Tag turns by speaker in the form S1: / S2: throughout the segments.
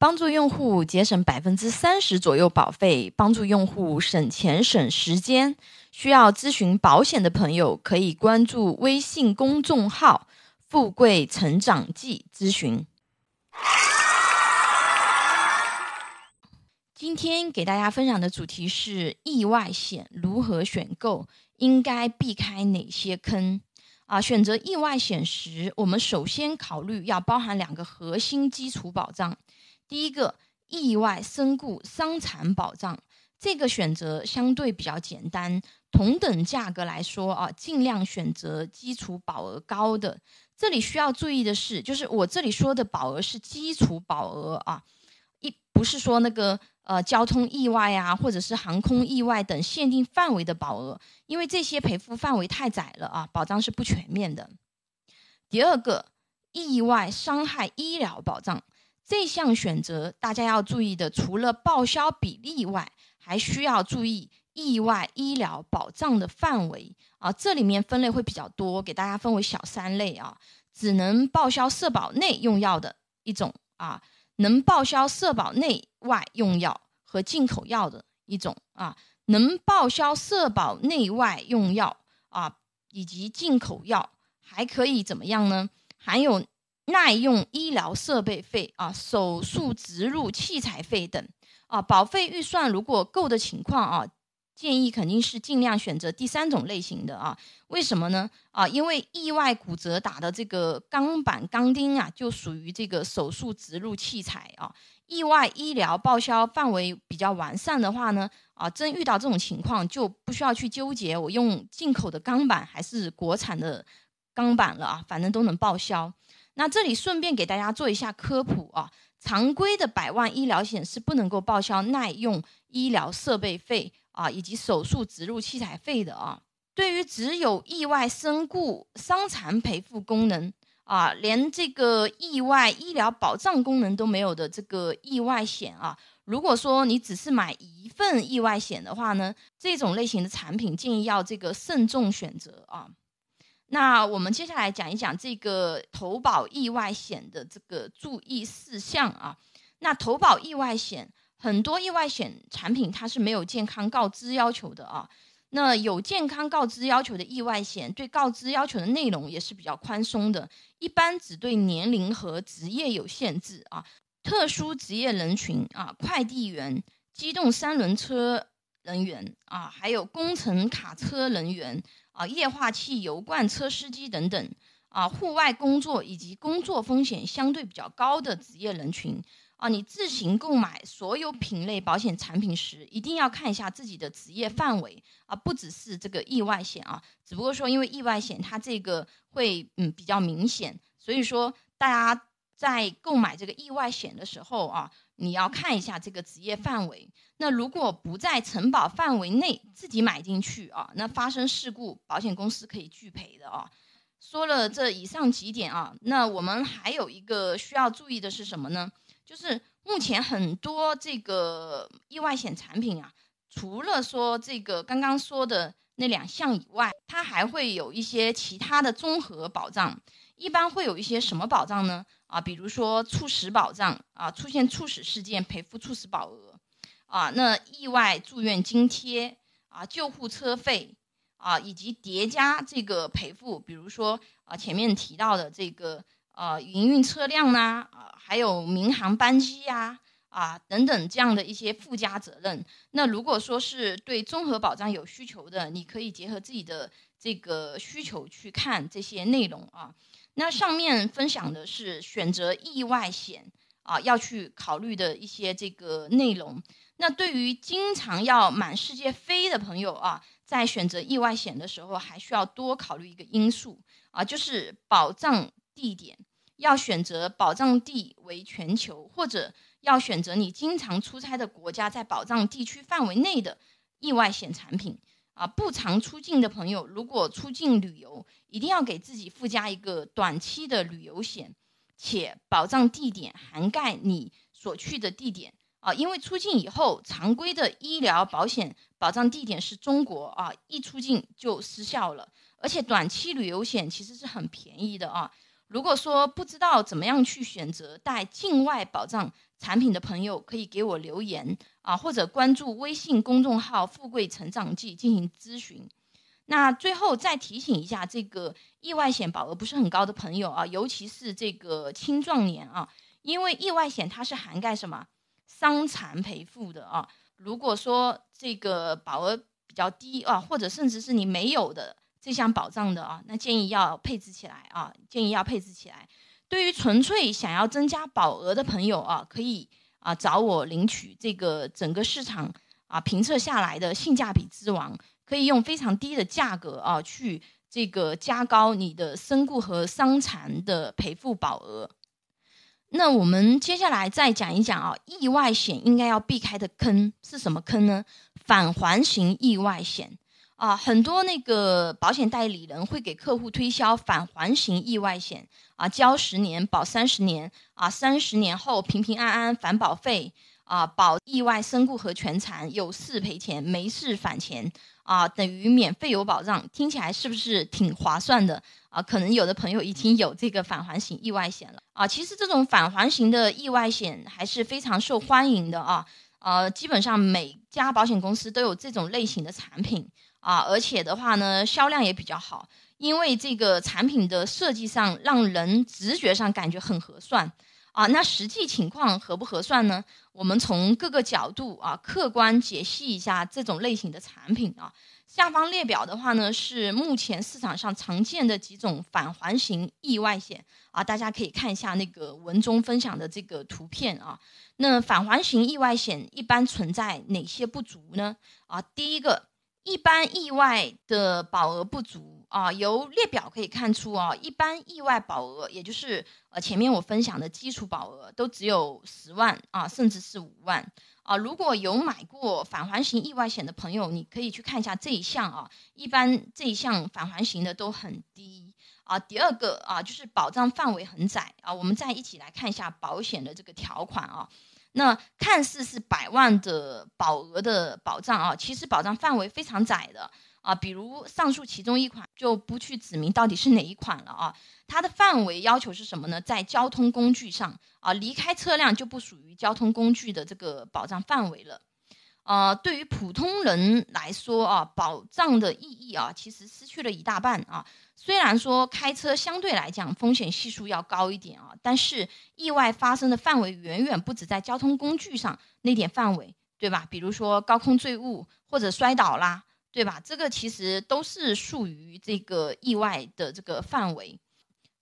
S1: 帮助用户节省百分之三十左右保费，帮助用户省钱省时间。需要咨询保险的朋友，可以关注微信公众号“富贵成长记”咨询。今天给大家分享的主题是意外险如何选购，应该避开哪些坑？啊，选择意外险时，我们首先考虑要包含两个核心基础保障。第一个，意外身故伤残保障，这个选择相对比较简单。同等价格来说啊，尽量选择基础保额高的。这里需要注意的是，就是我这里说的保额是基础保额啊，一不是说那个呃交通意外啊，或者是航空意外等限定范围的保额，因为这些赔付范围太窄了啊，保障是不全面的。第二个，意外伤害医疗保障。这项选择大家要注意的，除了报销比例外，还需要注意意外医疗保障的范围啊。这里面分类会比较多，给大家分为小三类啊。只能报销社保内用药的一种啊，能报销社保内外用药和进口药的一种啊，能报销社保内外用药啊以及进口药，还可以怎么样呢？还有。耐用医疗设备费啊，手术植入器材费等啊，保费预算如果够的情况啊，建议肯定是尽量选择第三种类型的啊。为什么呢？啊，因为意外骨折打的这个钢板钢钉啊，就属于这个手术植入器材啊。意外医疗报销范围比较完善的话呢，啊，真遇到这种情况就不需要去纠结我用进口的钢板还是国产的钢板了啊，反正都能报销。那这里顺便给大家做一下科普啊，常规的百万医疗险是不能够报销耐用医疗设备费啊，以及手术植入器材费的啊。对于只有意外身故伤残赔付功能啊，连这个意外医疗保障功能都没有的这个意外险啊，如果说你只是买一份意外险的话呢，这种类型的产品建议要这个慎重选择啊。那我们接下来讲一讲这个投保意外险的这个注意事项啊。那投保意外险，很多意外险产品它是没有健康告知要求的啊。那有健康告知要求的意外险，对告知要求的内容也是比较宽松的，一般只对年龄和职业有限制啊。特殊职业人群啊，快递员、机动三轮车人员啊，还有工程卡车人员。啊，液化气油罐车司机等等，啊，户外工作以及工作风险相对比较高的职业人群，啊，你自行购买所有品类保险产品时，一定要看一下自己的职业范围，啊，不只是这个意外险啊，只不过说因为意外险它这个会嗯比较明显，所以说大家在购买这个意外险的时候啊。你要看一下这个职业范围，那如果不在承保范围内，自己买进去啊，那发生事故，保险公司可以拒赔的啊。说了这以上几点啊，那我们还有一个需要注意的是什么呢？就是目前很多这个意外险产品啊，除了说这个刚刚说的那两项以外，它还会有一些其他的综合保障。一般会有一些什么保障呢？啊，比如说猝死保障啊，出现猝死事件赔付猝死保额啊，那意外住院津贴啊，救护车费啊，以及叠加这个赔付，比如说啊前面提到的这个呃营运车辆呐啊，还有民航班机呀啊等等这样的一些附加责任。那如果说是对综合保障有需求的，你可以结合自己的这个需求去看这些内容啊。那上面分享的是选择意外险啊要去考虑的一些这个内容。那对于经常要满世界飞的朋友啊，在选择意外险的时候，还需要多考虑一个因素啊，就是保障地点，要选择保障地为全球，或者要选择你经常出差的国家在保障地区范围内的意外险产品。啊，不常出境的朋友，如果出境旅游，一定要给自己附加一个短期的旅游险，且保障地点涵盖你所去的地点啊。因为出境以后，常规的医疗保险保障地点是中国啊，一出境就失效了。而且短期旅游险其实是很便宜的啊。如果说不知道怎么样去选择带境外保障产品的朋友，可以给我留言啊，或者关注微信公众号“富贵成长记”进行咨询。那最后再提醒一下，这个意外险保额不是很高的朋友啊，尤其是这个青壮年啊，因为意外险它是涵盖什么伤残赔付的啊。如果说这个保额比较低啊，或者甚至是你没有的。这项保障的啊，那建议要配置起来啊，建议要配置起来。对于纯粹想要增加保额的朋友啊，可以啊找我领取这个整个市场啊评测下来的性价比之王，可以用非常低的价格啊去这个加高你的身故和伤残的赔付保额。那我们接下来再讲一讲啊，意外险应该要避开的坑是什么坑呢？返还型意外险。啊，很多那个保险代理人会给客户推销返还型意外险啊，交十年保三十年啊，三十年后平平安安返保费啊，保意外身故和全残，有事赔钱，没事返钱啊，等于免费有保障，听起来是不是挺划算的啊？可能有的朋友已经有这个返还型意外险了啊。其实这种返还型的意外险还是非常受欢迎的啊，呃，基本上每家保险公司都有这种类型的产品。啊，而且的话呢，销量也比较好，因为这个产品的设计上让人直觉上感觉很合算啊。那实际情况合不合算呢？我们从各个角度啊，客观解析一下这种类型的产品啊。下方列表的话呢，是目前市场上常见的几种返还型意外险啊，大家可以看一下那个文中分享的这个图片啊。那返还型意外险一般存在哪些不足呢？啊，第一个。一般意外的保额不足啊，由列表可以看出啊，一般意外保额，也就是呃前面我分享的基础保额，都只有十万啊，甚至是五万啊。如果有买过返还型意外险的朋友，你可以去看一下这一项啊，一般这一项返还型的都很低啊。第二个啊，就是保障范围很窄啊。我们再一起来看一下保险的这个条款啊。那看似是百万的保额的保障啊，其实保障范围非常窄的啊。比如上述其中一款就不去指明到底是哪一款了啊。它的范围要求是什么呢？在交通工具上啊，离开车辆就不属于交通工具的这个保障范围了。呃，对于普通人来说啊，保障的意义啊，其实失去了一大半啊。虽然说开车相对来讲风险系数要高一点啊，但是意外发生的范围远远不止在交通工具上那点范围，对吧？比如说高空坠物或者摔倒啦，对吧？这个其实都是属于这个意外的这个范围。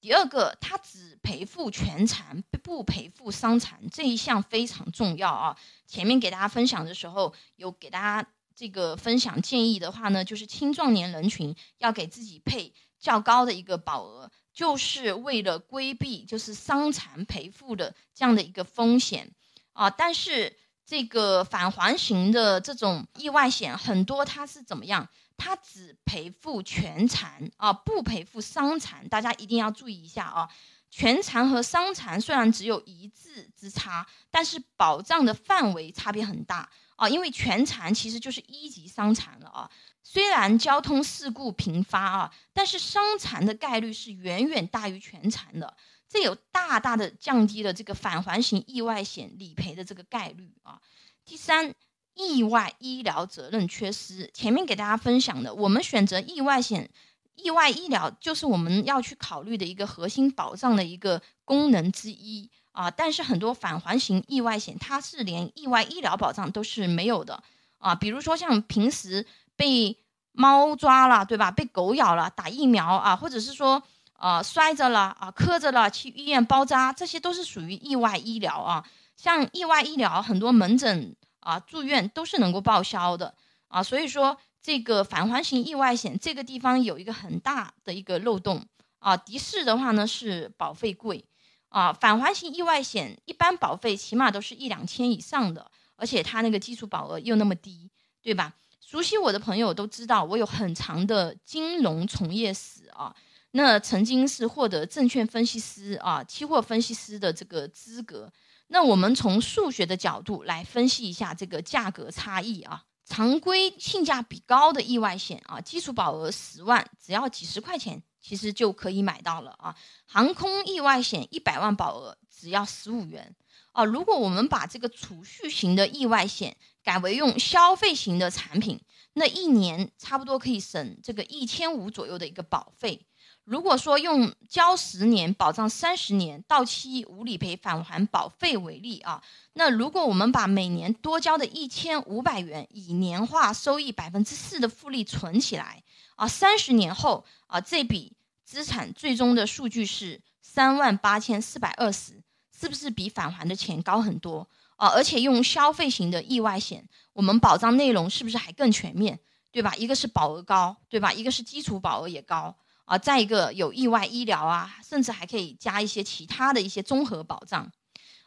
S1: 第二个，它只赔付全残，不赔付伤残，这一项非常重要啊。前面给大家分享的时候，有给大家这个分享建议的话呢，就是青壮年人群要给自己配。较高的一个保额，就是为了规避就是伤残赔付的这样的一个风险啊。但是这个返还型的这种意外险，很多它是怎么样？它只赔付全残啊，不赔付伤残。大家一定要注意一下啊。全残和伤残虽然只有一字之差，但是保障的范围差别很大啊。因为全残其实就是一级伤残了啊。虽然交通事故频发啊，但是伤残的概率是远远大于全残的，这有大大的降低了这个返还型意外险理赔的这个概率啊。第三，意外医疗责任缺失，前面给大家分享的，我们选择意外险、意外医疗就是我们要去考虑的一个核心保障的一个功能之一啊。但是很多返还型意外险，它是连意外医疗保障都是没有的啊，比如说像平时。被猫抓了，对吧？被狗咬了，打疫苗啊，或者是说，呃，摔着了啊，磕着了，去医院包扎，这些都是属于意外医疗啊。像意外医疗，很多门诊啊、住院都是能够报销的啊。所以说，这个返还型意外险这个地方有一个很大的一个漏洞啊。的士的话呢，是保费贵啊。返还型意外险一般保费起码都是一两千以上的，而且它那个基础保额又那么低，对吧？熟悉我的朋友都知道，我有很长的金融从业史啊。那曾经是获得证券分析师啊、期货分析师的这个资格。那我们从数学的角度来分析一下这个价格差异啊。常规性价比高的意外险啊，基础保额十万，只要几十块钱其实就可以买到了啊。航空意外险一百万保额只要十五元啊。如果我们把这个储蓄型的意外险改为用消费型的产品，那一年差不多可以省这个一千五左右的一个保费。如果说用交十年保障三十年到期无理赔返还保费为例啊，那如果我们把每年多交的一千五百元以年化收益百分之四的复利存起来啊，三十年后啊，这笔资产最终的数据是三万八千四百二十，是不是比返还的钱高很多啊？而且用消费型的意外险，我们保障内容是不是还更全面，对吧？一个是保额高，对吧？一个是基础保额也高。啊，再一个有意外医疗啊，甚至还可以加一些其他的一些综合保障，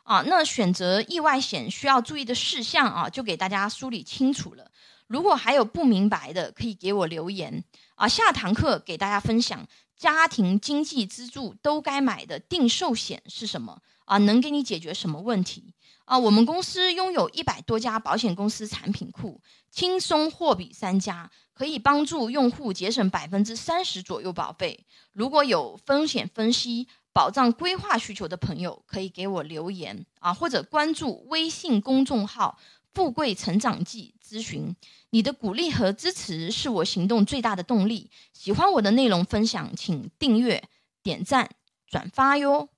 S1: 啊，那选择意外险需要注意的事项啊，就给大家梳理清楚了。如果还有不明白的，可以给我留言啊。下堂课给大家分享家庭经济支柱都该买的定寿险是什么啊？能给你解决什么问题啊？我们公司拥有一百多家保险公司产品库，轻松货比三家。可以帮助用户节省百分之三十左右保费。如果有风险分析、保障规划需求的朋友，可以给我留言啊，或者关注微信公众号“富贵成长记”咨询。你的鼓励和支持是我行动最大的动力。喜欢我的内容分享，请订阅、点赞、转发哟。